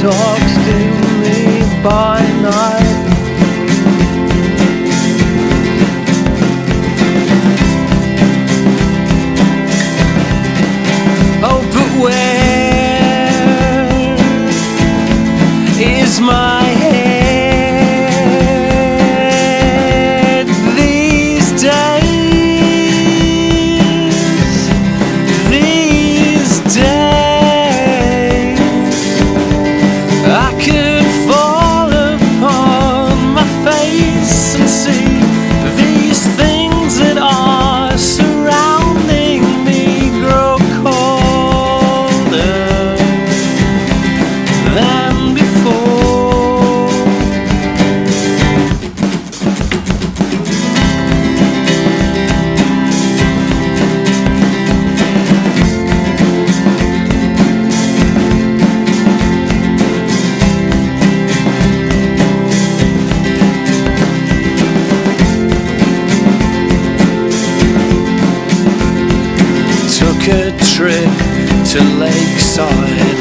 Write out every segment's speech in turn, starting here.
talks to me by a trip to Lakeside.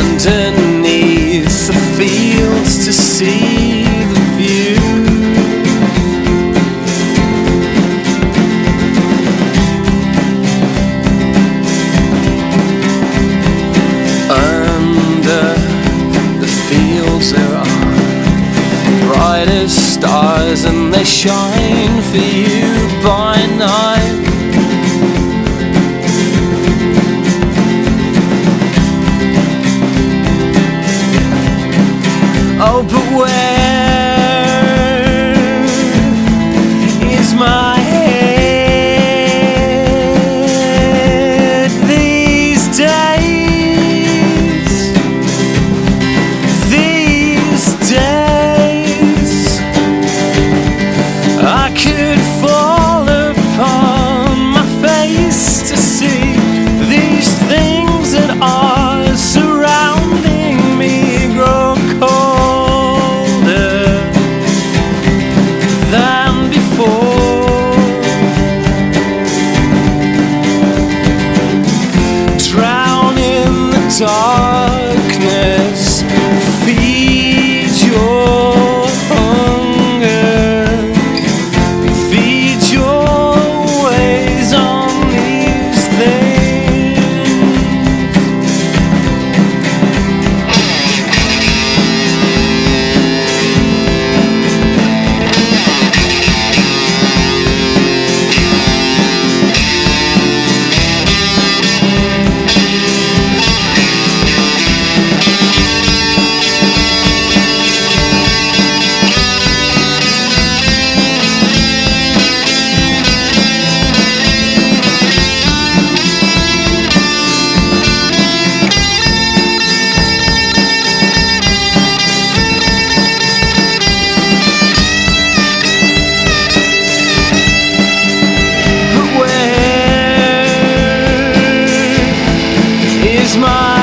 Underneath the fields to see guitar smile.